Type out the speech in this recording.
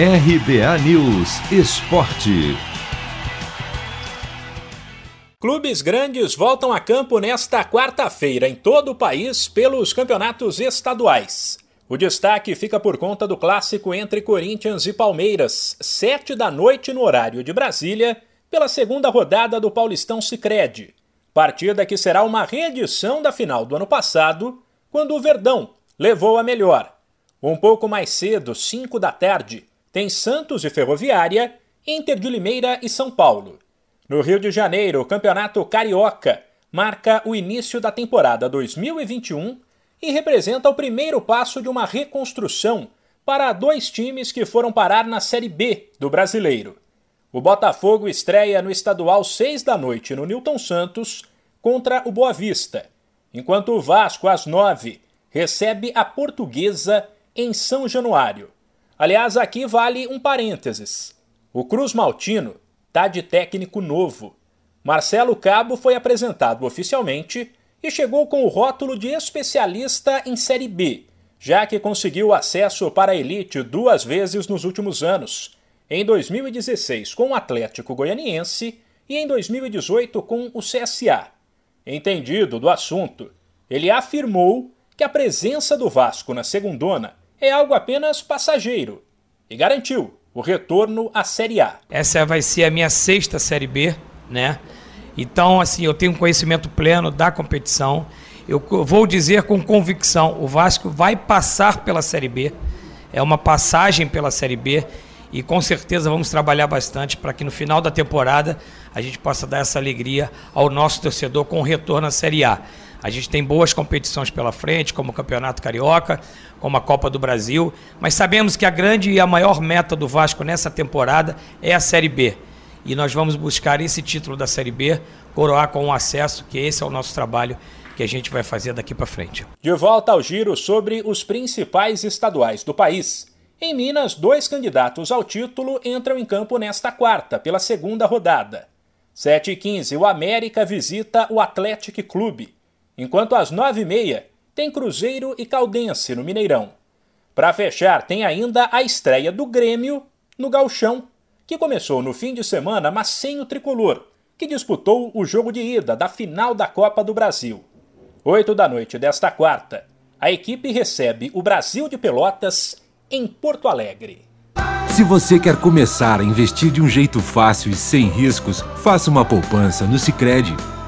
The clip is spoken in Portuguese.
RBA News Esporte. Clubes grandes voltam a campo nesta quarta-feira em todo o país pelos campeonatos estaduais. O destaque fica por conta do clássico entre Corinthians e Palmeiras, sete da noite no horário de Brasília, pela segunda rodada do Paulistão Sicredi. Partida que será uma reedição da final do ano passado, quando o Verdão levou a melhor. Um pouco mais cedo, 5 da tarde, tem Santos e Ferroviária, Inter de Limeira e São Paulo. No Rio de Janeiro, o Campeonato Carioca marca o início da temporada 2021 e representa o primeiro passo de uma reconstrução para dois times que foram parar na Série B do Brasileiro. O Botafogo estreia no estadual 6 da noite no Newton Santos contra o Boa Vista, enquanto o Vasco às 9 recebe a Portuguesa em São Januário. Aliás, aqui vale um parênteses. O Cruz Maltino tá de técnico novo. Marcelo Cabo foi apresentado oficialmente e chegou com o rótulo de especialista em Série B, já que conseguiu acesso para a elite duas vezes nos últimos anos, em 2016 com o Atlético Goianiense e em 2018 com o CSA. Entendido do assunto, ele afirmou que a presença do Vasco na segundona é algo apenas passageiro e garantiu o retorno à Série A. Essa vai ser a minha sexta Série B, né? Então, assim, eu tenho conhecimento pleno da competição. Eu vou dizer com convicção, o Vasco vai passar pela Série B. É uma passagem pela Série B e com certeza vamos trabalhar bastante para que no final da temporada a gente possa dar essa alegria ao nosso torcedor com o retorno à Série A. A gente tem boas competições pela frente, como o Campeonato Carioca, como a Copa do Brasil, mas sabemos que a grande e a maior meta do Vasco nessa temporada é a Série B. E nós vamos buscar esse título da Série B, coroar com o um acesso, que esse é o nosso trabalho que a gente vai fazer daqui para frente. De volta ao giro sobre os principais estaduais do país. Em Minas, dois candidatos ao título entram em campo nesta quarta, pela segunda rodada. 7h15, o América visita o Atlético Clube, enquanto às 9h30 tem Cruzeiro e Caldense no Mineirão. Para fechar, tem ainda a estreia do Grêmio no Galchão, que começou no fim de semana, mas sem o tricolor, que disputou o jogo de ida da final da Copa do Brasil. 8 da noite desta quarta, a equipe recebe o Brasil de Pelotas em Porto Alegre. Se você quer começar a investir de um jeito fácil e sem riscos, faça uma poupança no Sicredi.